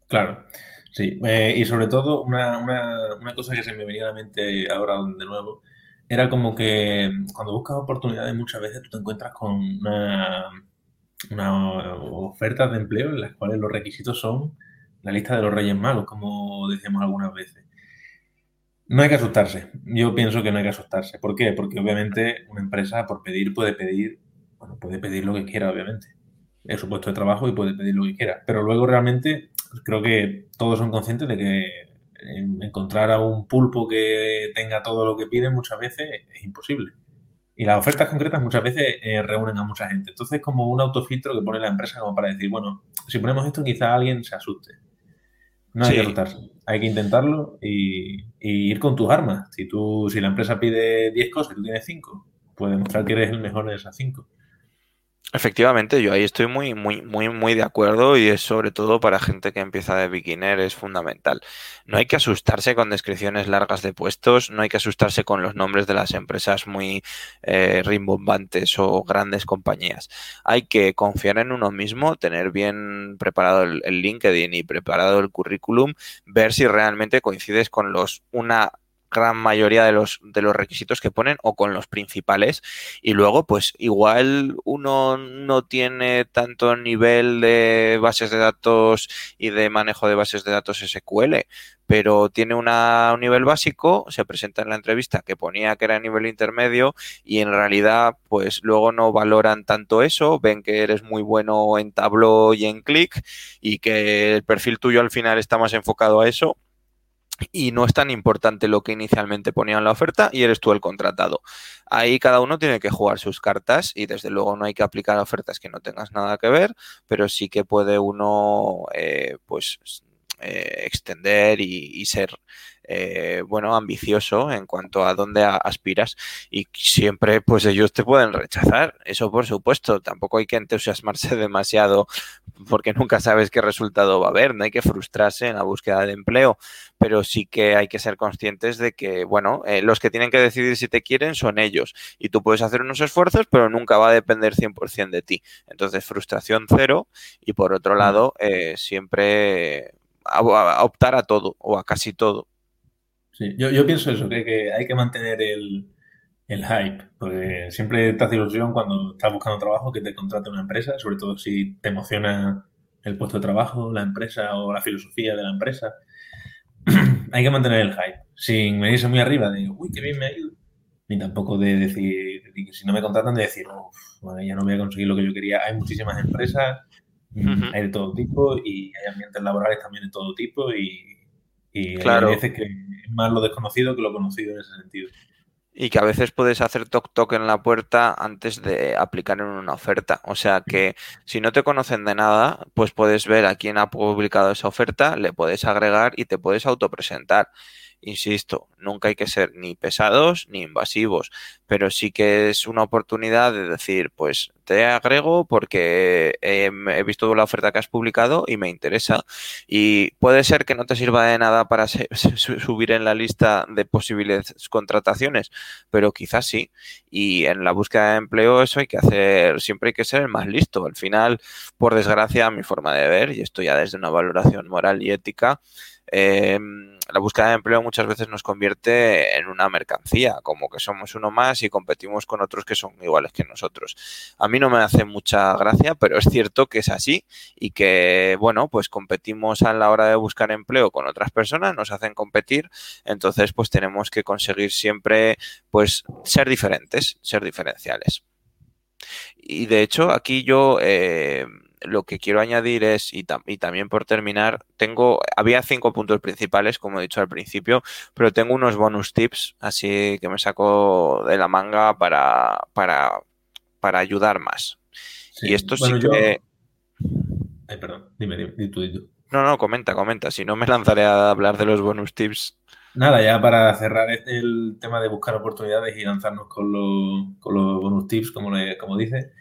Claro. Sí, eh, y sobre todo una, una, cosa que se me venía a la mente ahora de nuevo era como que cuando buscas oportunidades muchas veces tú te encuentras con una, una ofertas de empleo en las cuales los requisitos son la lista de los Reyes Magos, como decíamos algunas veces. No hay que asustarse. Yo pienso que no hay que asustarse. ¿Por qué? Porque obviamente una empresa por pedir puede pedir, bueno, puede pedir lo que quiera, obviamente. Es su puesto de trabajo y puede pedir lo que quiera. Pero luego realmente creo que todos son conscientes de que encontrar a un pulpo que tenga todo lo que pide muchas veces es imposible. Y las ofertas concretas muchas veces eh, reúnen a mucha gente. Entonces es como un autofiltro que pone la empresa como para decir, bueno, si ponemos esto quizá alguien se asuste. No hay que asustarse. Hay que intentarlo y, y, ir con tus armas. Si, tú, si la empresa pide 10 cosas y tú tienes 5, puedes demostrar que eres el mejor de esas 5. Efectivamente, yo ahí estoy muy, muy, muy, muy de acuerdo y es sobre todo para gente que empieza de beginner, es fundamental. No hay que asustarse con descripciones largas de puestos, no hay que asustarse con los nombres de las empresas muy eh, rimbombantes o grandes compañías. Hay que confiar en uno mismo, tener bien preparado el, el LinkedIn y preparado el currículum, ver si realmente coincides con los una gran mayoría de los, de los requisitos que ponen o con los principales. Y luego, pues igual uno no tiene tanto nivel de bases de datos y de manejo de bases de datos SQL, pero tiene un nivel básico, se presenta en la entrevista que ponía que era nivel intermedio y en realidad pues luego no valoran tanto eso, ven que eres muy bueno en Tableau y en Click y que el perfil tuyo al final está más enfocado a eso y no es tan importante lo que inicialmente ponía en la oferta y eres tú el contratado. Ahí cada uno tiene que jugar sus cartas y desde luego no hay que aplicar ofertas que no tengas nada que ver, pero sí que puede uno eh, pues eh, extender y, ser eh, bueno ambicioso en cuanto a dónde aspiras y siempre pues ellos te pueden rechazar eso por supuesto tampoco hay que entusiasmarse [laughs] demasiado porque nunca sabes qué resultado va a haber, no hay que frustrarse en la búsqueda de empleo, pero sí que hay que ser conscientes de que, bueno, eh, los que tienen que decidir si te quieren son ellos y tú puedes hacer unos esfuerzos, pero nunca va a depender 100% de ti. Entonces, frustración cero y por otro lado, eh, siempre optar a todo o a casi todo. Sí, yo, yo pienso eso, que hay que mantener el, el hype, porque siempre te hace ilusión cuando estás buscando trabajo que te contrate una empresa, sobre todo si te emociona el puesto de trabajo, la empresa o la filosofía de la empresa. [clears throat] Hay que mantener el hype, sin venirse muy arriba de, uy, qué bien me ha ido, ni tampoco de decir, si no me contratan, de decir, bueno, ya no voy a conseguir lo que yo quería. Hay muchísimas empresas, mm, hay de todo tipo y hay ambientes laborales también de todo tipo y, y claro. hay veces que es más lo desconocido que lo conocido en ese sentido. Y que a veces puedes hacer toc toc en la puerta antes de aplicar en una oferta. O sea que si no te conocen de nada, pues puedes ver a quién ha publicado esa oferta, le puedes agregar y te puedes autopresentar. Insisto, nunca hay que ser ni pesados ni invasivos, pero sí que es una oportunidad de decir, pues te agrego porque he visto la oferta que has publicado y me interesa. Y puede ser que no te sirva de nada para [laughs] subir en la lista de posibles contrataciones, pero quizás sí. Y en la búsqueda de empleo eso hay que hacer, siempre hay que ser el más listo. Al final, por desgracia, mi forma de ver, y esto ya desde una valoración moral y ética, eh, la búsqueda de empleo muchas veces nos convierte en una mercancía, como que somos uno más y competimos con otros que son iguales que nosotros. A mí no me hace mucha gracia, pero es cierto que es así y que, bueno, pues competimos a la hora de buscar empleo con otras personas, nos hacen competir, entonces pues tenemos que conseguir siempre pues ser diferentes, ser diferenciales. Y de hecho aquí yo... Eh, lo que quiero añadir es, y, también por terminar, tengo, había cinco puntos principales, como he dicho al principio, pero tengo unos bonus tips, así que me saco de la manga para, para, para ayudar más. Y esto sí que... Ay, perdón, dime, dime, tú, tú. No, no, comenta, comenta, si no me lanzaré a hablar de los bonus tips. Nada, ya para cerrar el tema de buscar oportunidades y lanzarnos con, con los bonus tips, como, le, como dice,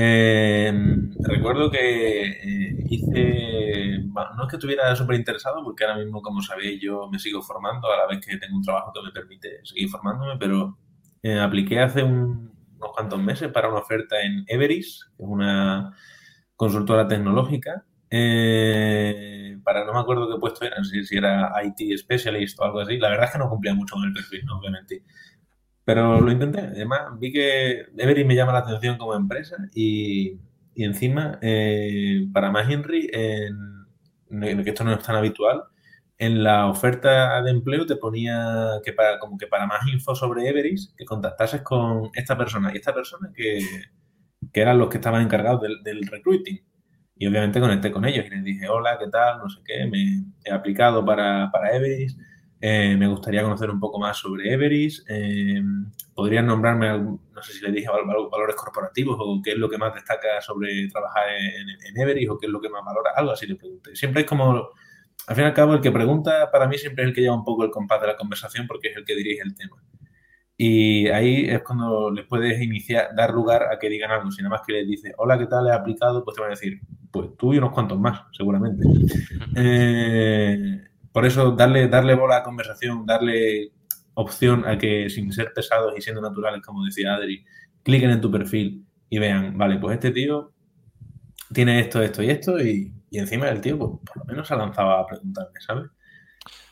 eh, recuerdo que eh, hice, no es que estuviera súper interesado, porque ahora mismo, como sabéis, yo me sigo formando a la vez que tengo un trabajo que me permite seguir formándome, pero eh, apliqué hace unos cuantos meses para una oferta en Everis, que es una consultora tecnológica, para no me acuerdo qué puesto era, si, era IT Specialist o algo así. La verdad es que no cumplía mucho con el perfil, obviamente. Pero lo intenté. Además, vi que Every me llama la atención como empresa y, encima, eh, para más Henry, en, que esto no es tan habitual, en la oferta de empleo te ponía que para, como que para más info sobre Everis, que contactases con esta persona y esta persona que, eran los que estaban encargados del, recruiting. Y obviamente conecté con ellos y les dije, hola, ¿qué tal? No sé qué, me he aplicado para, para Everis eh, me gustaría conocer un poco más sobre Everis. Eh, ¿Podrían nombrarme, no sé si le dije valores corporativos o qué es lo que más destaca sobre trabajar en, Everis o qué es lo que más valora? Algo así le pregunté. Siempre es como, al fin y al cabo, el que pregunta para mí siempre es el que lleva un poco el compás de la conversación porque es el que dirige el tema. Y ahí es cuando les puedes iniciar, dar lugar a que digan algo. Si nada más que les dices, hola, ¿qué tal? ¿He aplicado? Pues te van a decir, pues tú y unos cuantos más, seguramente. [laughs] Eh, por eso, darle, darle bola a la conversación, darle opción a que sin ser pesados y siendo naturales, como decía Adri, cliquen en tu perfil y vean, vale, pues este tío tiene esto, esto y esto, y, encima el tío, pues, por lo menos se ha lanzado a preguntarme, ¿sabes?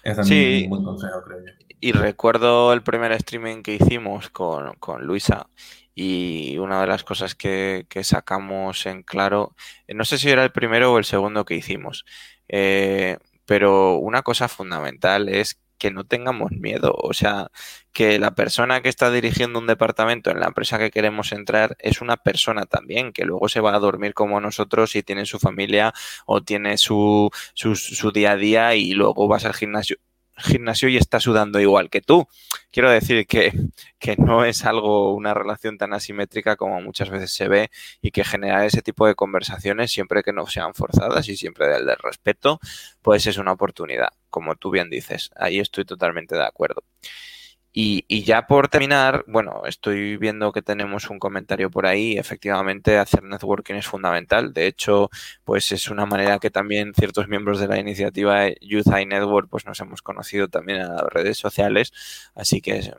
Es también un buen consejo, creo yo. Y recuerdo el primer streaming que hicimos con, con Luisa y una de las cosas que, que, sacamos en claro, no sé si era el primero o el segundo que hicimos, eh, pero una cosa fundamental es que no tengamos miedo. O sea, que la persona que está dirigiendo un departamento en la empresa que queremos entrar es una persona también, que luego se va a dormir como nosotros y tiene su familia o tiene su, su, su día a día y luego vas al gimnasio gimnasio y está sudando igual que tú. Quiero decir que, que, no es algo, una relación tan asimétrica como muchas veces se ve y que generar ese tipo de conversaciones, siempre que no sean forzadas y siempre del, del respeto, pues es una oportunidad, como tú bien dices. Ahí estoy totalmente de acuerdo. Y, ya por terminar, bueno, estoy viendo que tenemos un comentario por ahí. Efectivamente, hacer networking es fundamental. De hecho, pues es una manera que también ciertos miembros de la iniciativa Youth High Network, pues nos hemos conocido también en las redes sociales. Así que es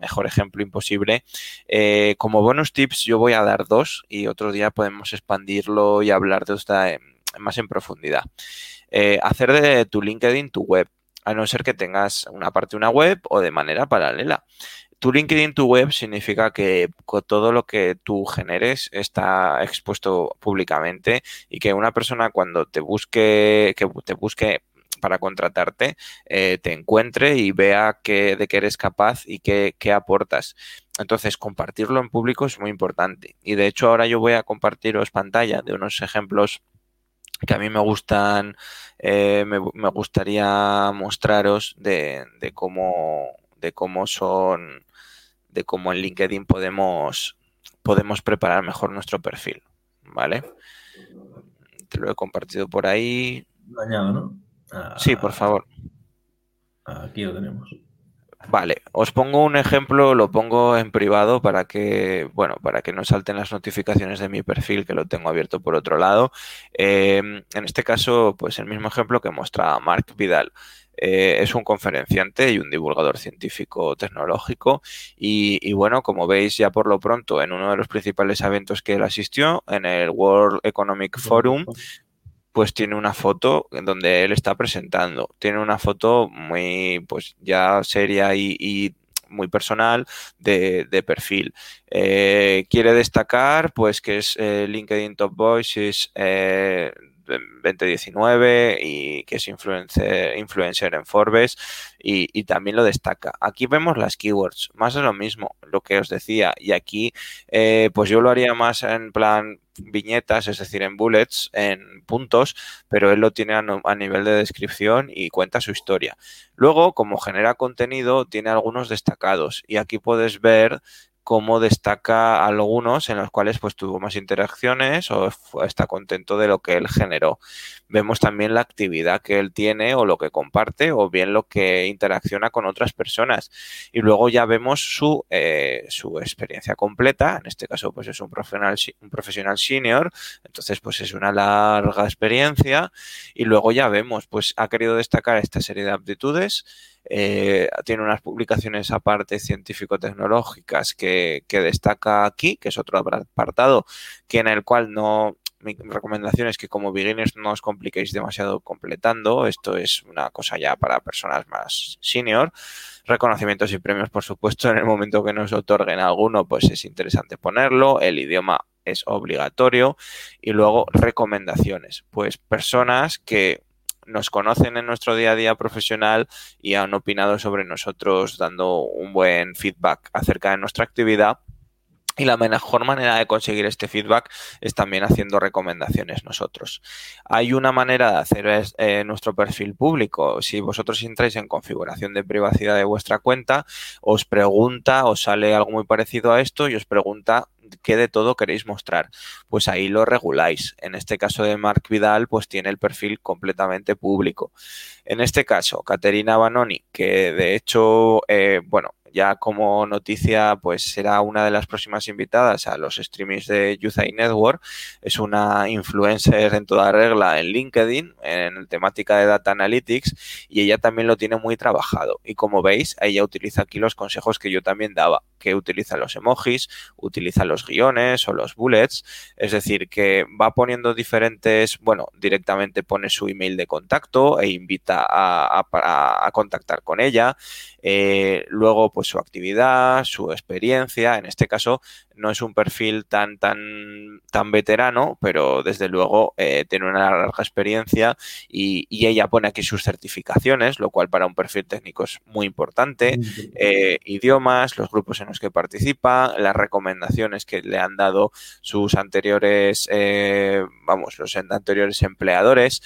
mejor ejemplo imposible. Eh, como bonus tips, yo voy a dar dos y otro día podemos expandirlo y hablar de esta más en profundidad. Eh, hacer de tu LinkedIn tu web a no ser que tengas una parte de una web o de manera paralela. Tu LinkedIn, tu web, significa que todo lo que tú generes está expuesto públicamente y que una persona cuando te busque, que te busque para contratarte, eh, te encuentre y vea que, de qué eres capaz y qué, qué aportas. Entonces, compartirlo en público es muy importante. Y de hecho, ahora yo voy a compartiros pantalla de unos ejemplos que a mí me gustan, eh, me, me, gustaría mostraros de, de, cómo, de cómo son, de cómo en LinkedIn podemos, podemos preparar mejor nuestro perfil, ¿vale? Te lo he compartido por ahí. Dañado, ¿no? Ah, sí, por favor. Aquí lo tenemos. Vale, os pongo un ejemplo, lo pongo en privado para que, bueno, para que no salten las notificaciones de mi perfil, que lo tengo abierto por otro lado. Eh, en este caso, pues el mismo ejemplo que muestra Mark Vidal. Eh, es un conferenciante y un divulgador científico tecnológico y, y, bueno, como veis ya por lo pronto en uno de los principales eventos que él asistió, en el World Economic Forum, pues tiene una foto en donde él está presentando. Tiene una foto muy, pues ya seria y, muy personal de, de perfil. Eh, quiere destacar, pues, que es eh, LinkedIn Top Voices eh, 2019 y que es influencer, influencer en Forbes y, también lo destaca. Aquí vemos las keywords, más de lo mismo, lo que os decía. Y aquí, eh, pues yo lo haría más en plan viñetas, es decir, en bullets, en puntos, pero él lo tiene a, nivel de descripción y cuenta su historia. Luego, como genera contenido, tiene algunos destacados y aquí puedes ver cómo destaca algunos en los cuales pues tuvo más interacciones o está contento de lo que él generó. Vemos también la actividad que él tiene o lo que comparte o bien lo que interacciona con otras personas. Y luego ya vemos su, eh, su experiencia completa. En este caso pues es un profesional, un profesional senior. Entonces pues es una larga experiencia. Y luego ya vemos pues ha querido destacar esta serie de aptitudes eh, tiene unas publicaciones aparte científico-tecnológicas que, que, destaca aquí, que es otro apartado, que en el cual no, mi recomendación es que como beginners no os compliquéis demasiado completando, esto es una cosa ya para personas más senior. Reconocimientos y premios, por supuesto, en el momento que nos otorguen alguno, pues es interesante ponerlo. El idioma es obligatorio. Y luego recomendaciones, pues personas que nos conocen en nuestro día a día profesional y han opinado sobre nosotros dando un buen feedback acerca de nuestra actividad. Y la mejor manera de conseguir este feedback es también haciendo recomendaciones nosotros. Hay una manera de hacer eh, nuestro perfil público. Si vosotros entráis en configuración de privacidad de vuestra cuenta, os pregunta, os sale algo muy parecido a esto y os pregunta qué de todo queréis mostrar. Pues ahí lo reguláis. En este caso de Mark Vidal, pues tiene el perfil completamente público. En este caso, Caterina Banoni, que de hecho, eh, bueno, ya como noticia, pues será una de las próximas invitadas a los streamings de Youth Network. Es una influencer en toda regla en LinkedIn, en temática de Data Analytics, y ella también lo tiene muy trabajado. Y como veis, ella utiliza aquí los consejos que yo también daba, que utiliza los emojis, utiliza los guiones o los bullets, es decir, que va poniendo diferentes, bueno, directamente pone su email de contacto e invita a, contactar con ella. Eh, luego, pues su actividad, su experiencia. En este caso, no es un perfil tan, tan, tan veterano, pero desde luego eh, tiene una larga experiencia y, ella pone aquí sus certificaciones, lo cual para un perfil técnico es muy importante. Eh, idiomas, los grupos en los que participa, las recomendaciones que le han dado sus anteriores, vamos, los anteriores empleadores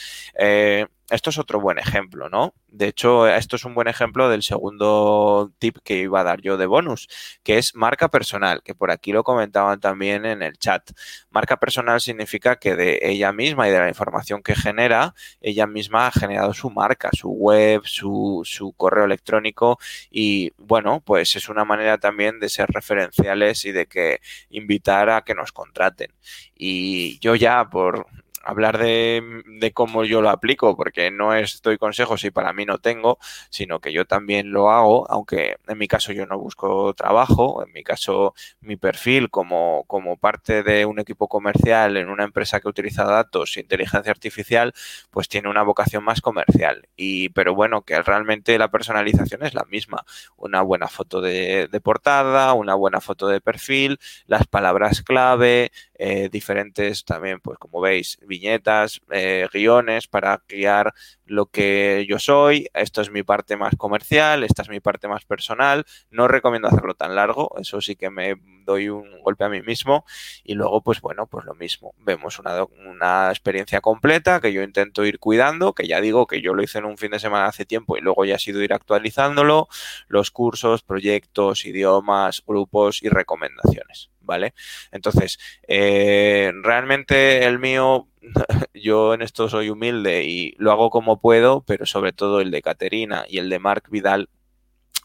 esto es otro buen ejemplo, ¿no? De hecho, esto es un buen ejemplo del segundo tip que iba a dar yo de bonus, que es marca personal, que por aquí lo comentaban también en el chat. Marca personal significa que de ella misma y de la información que genera, ella misma ha generado su marca, su web, su, su correo electrónico y bueno, pues es una manera también de ser referenciales y de que invitar a que nos contraten. Y yo ya por hablar de, cómo yo lo aplico, porque no estoy consejos y para mí no tengo, sino que yo también lo hago, aunque en mi caso yo no busco trabajo, en mi caso mi perfil como, como parte de un equipo comercial en una empresa que utiliza datos e inteligencia artificial, pues tiene una vocación más comercial. Y, pero bueno, que realmente la personalización es la misma. Una buena foto de, de portada, una buena foto de perfil, las palabras clave, eh, diferentes también, pues como veis, viñetas, eh, guiones para guiar lo que yo soy. Esto es mi parte más comercial, esta es mi parte más personal. No recomiendo hacerlo tan largo, eso sí que me doy un golpe a mí mismo. Y luego, pues bueno, pues lo mismo. Vemos una, una experiencia completa que yo intento ir cuidando, que ya digo que yo lo hice en un fin de semana hace tiempo y luego ya ha sido ir actualizándolo, los cursos, proyectos, idiomas, grupos y recomendaciones. ¿Vale? Entonces, eh, realmente el mío, [laughs] yo en esto soy humilde y lo hago como puedo, pero sobre todo el de Caterina y el de Mark Vidal,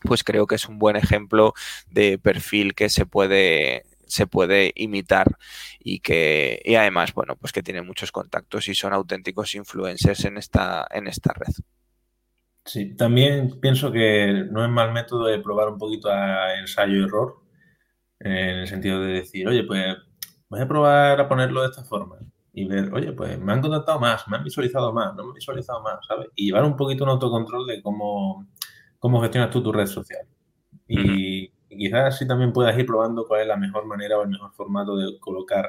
pues creo que es un buen ejemplo de perfil que se puede se puede imitar y que y además bueno pues que tiene muchos contactos y son auténticos influencers en esta en esta red sí también pienso que no es mal método de probar un poquito a ensayo error en el sentido de decir, oye, pues voy a probar a ponerlo de esta forma y ver, oye, pues me han contactado más, me han visualizado más, no me han visualizado más, ¿sabes? Y llevar un poquito un autocontrol de cómo, cómo gestionas tú tu red social. Y, quizás así también puedas ir probando cuál es la mejor manera o el mejor formato de colocar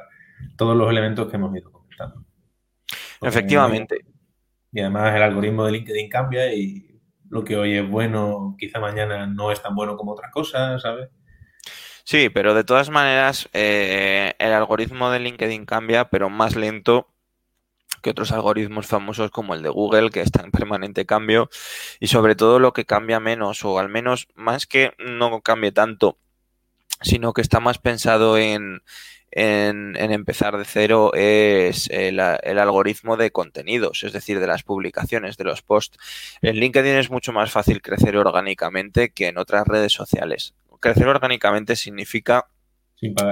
todos los elementos que hemos ido comentando. Efectivamente. Y además el algoritmo de LinkedIn cambia y lo que hoy es bueno, quizá mañana no es tan bueno como otras cosas, ¿sabes? Sí, pero de todas maneras, eh, el algoritmo de LinkedIn cambia, pero más lento que otros algoritmos famosos como el de Google, que está en permanente cambio, y sobre todo lo que cambia menos, o al menos más que no cambie tanto, sino que está más pensado en, en, empezar de cero es el, el, algoritmo de contenidos, es decir, de las publicaciones, de los posts. En LinkedIn es mucho más fácil crecer orgánicamente que en otras redes sociales crecer orgánicamente significa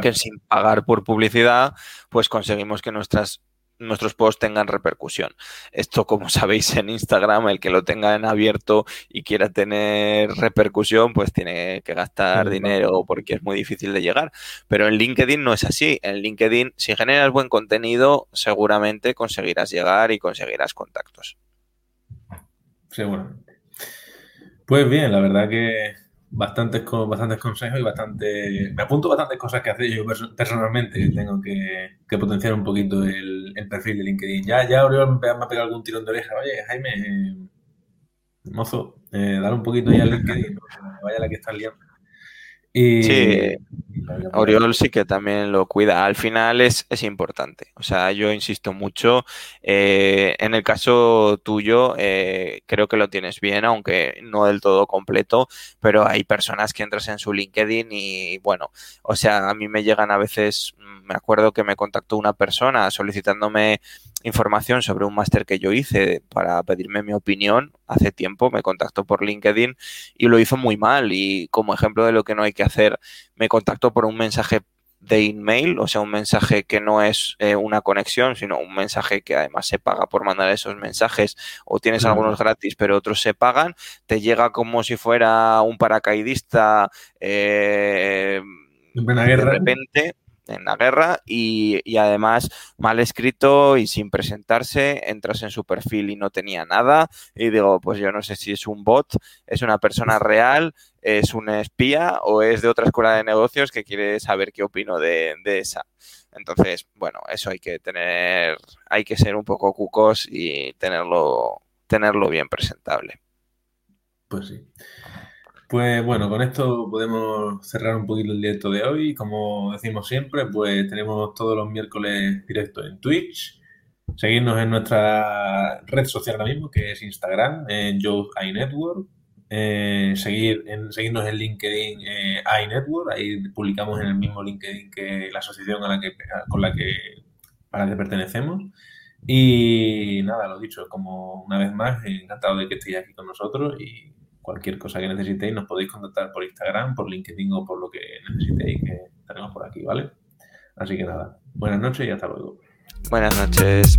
que sin pagar por publicidad, pues conseguimos que nuestras nuestros posts tengan repercusión. Esto, como [laughs] sabéis, en Instagram, el que lo tenga en abierto y quiera tener repercusión, pues tiene que gastar dinero porque es muy difícil de llegar. Pero en LinkedIn no es así. En LinkedIn, si generas buen contenido, seguramente conseguirás llegar y conseguirás contactos. Seguramente. Pues bien, la verdad que bastantes, bastantes consejos y bastante... Me apunto bastantes cosas que hacer yo personalmente. Tengo que, potenciar un poquito el, perfil de LinkedIn. Ya, ya Oriol me ha pegado algún tirón de oreja. Oye, Jaime, eh, mozo, eh, dale un poquito ya al LinkedIn, [laughs] vaya la que estás liando. Sí, Oriol sí que también lo cuida. Al final es, es importante. O sea, yo insisto mucho. Eh, en el caso tuyo, eh, creo que lo tienes bien, aunque no del todo completo, pero hay personas que entras en su LinkedIn y bueno, o sea, a mí me llegan a veces, me acuerdo que me contactó una persona solicitándome información sobre un máster que yo hice para pedirme mi opinión hace tiempo, me contactó por LinkedIn y lo hizo muy mal y como ejemplo de lo que no hay que hacer, me contactó por un mensaje de email, o sea, un mensaje que no es eh, una conexión, sino un mensaje que además se paga por mandar esos mensajes, o tienes algunos gratis, pero otros se pagan, te llega como si fuera un paracaidista eh, de repente en la guerra y, además mal escrito y sin presentarse, entras en su perfil y no tenía nada y digo, pues yo no sé si es un bot, es una persona [laughs] real, es un espía o es de otra escuela de negocios que quiere saber qué opino de, de esa. Entonces, bueno, eso hay que tener, hay que ser un poco cucos y tenerlo, tenerlo bien presentable. Pues sí. Pues bueno, con esto podemos cerrar un poquito el directo de hoy. Como decimos siempre, pues tenemos todos los miércoles directos en Twitch. Seguirnos en nuestra red social ahora mismo, que es Instagram, en Joe iNetwork. Eh, seguir en, seguirnos en LinkedIn eh, iNetwork, ahí publicamos en el mismo LinkedIn que la asociación a la que, con la que, a la que pertenecemos. Y nada, lo dicho, como una vez más, encantado de que estéis aquí con nosotros y cualquier cosa que necesitéis nos podéis contactar por Instagram, por LinkedIn o por lo que necesitéis, que estaremos por aquí, ¿vale? Así que nada, buenas noches y hasta luego. Buenas noches.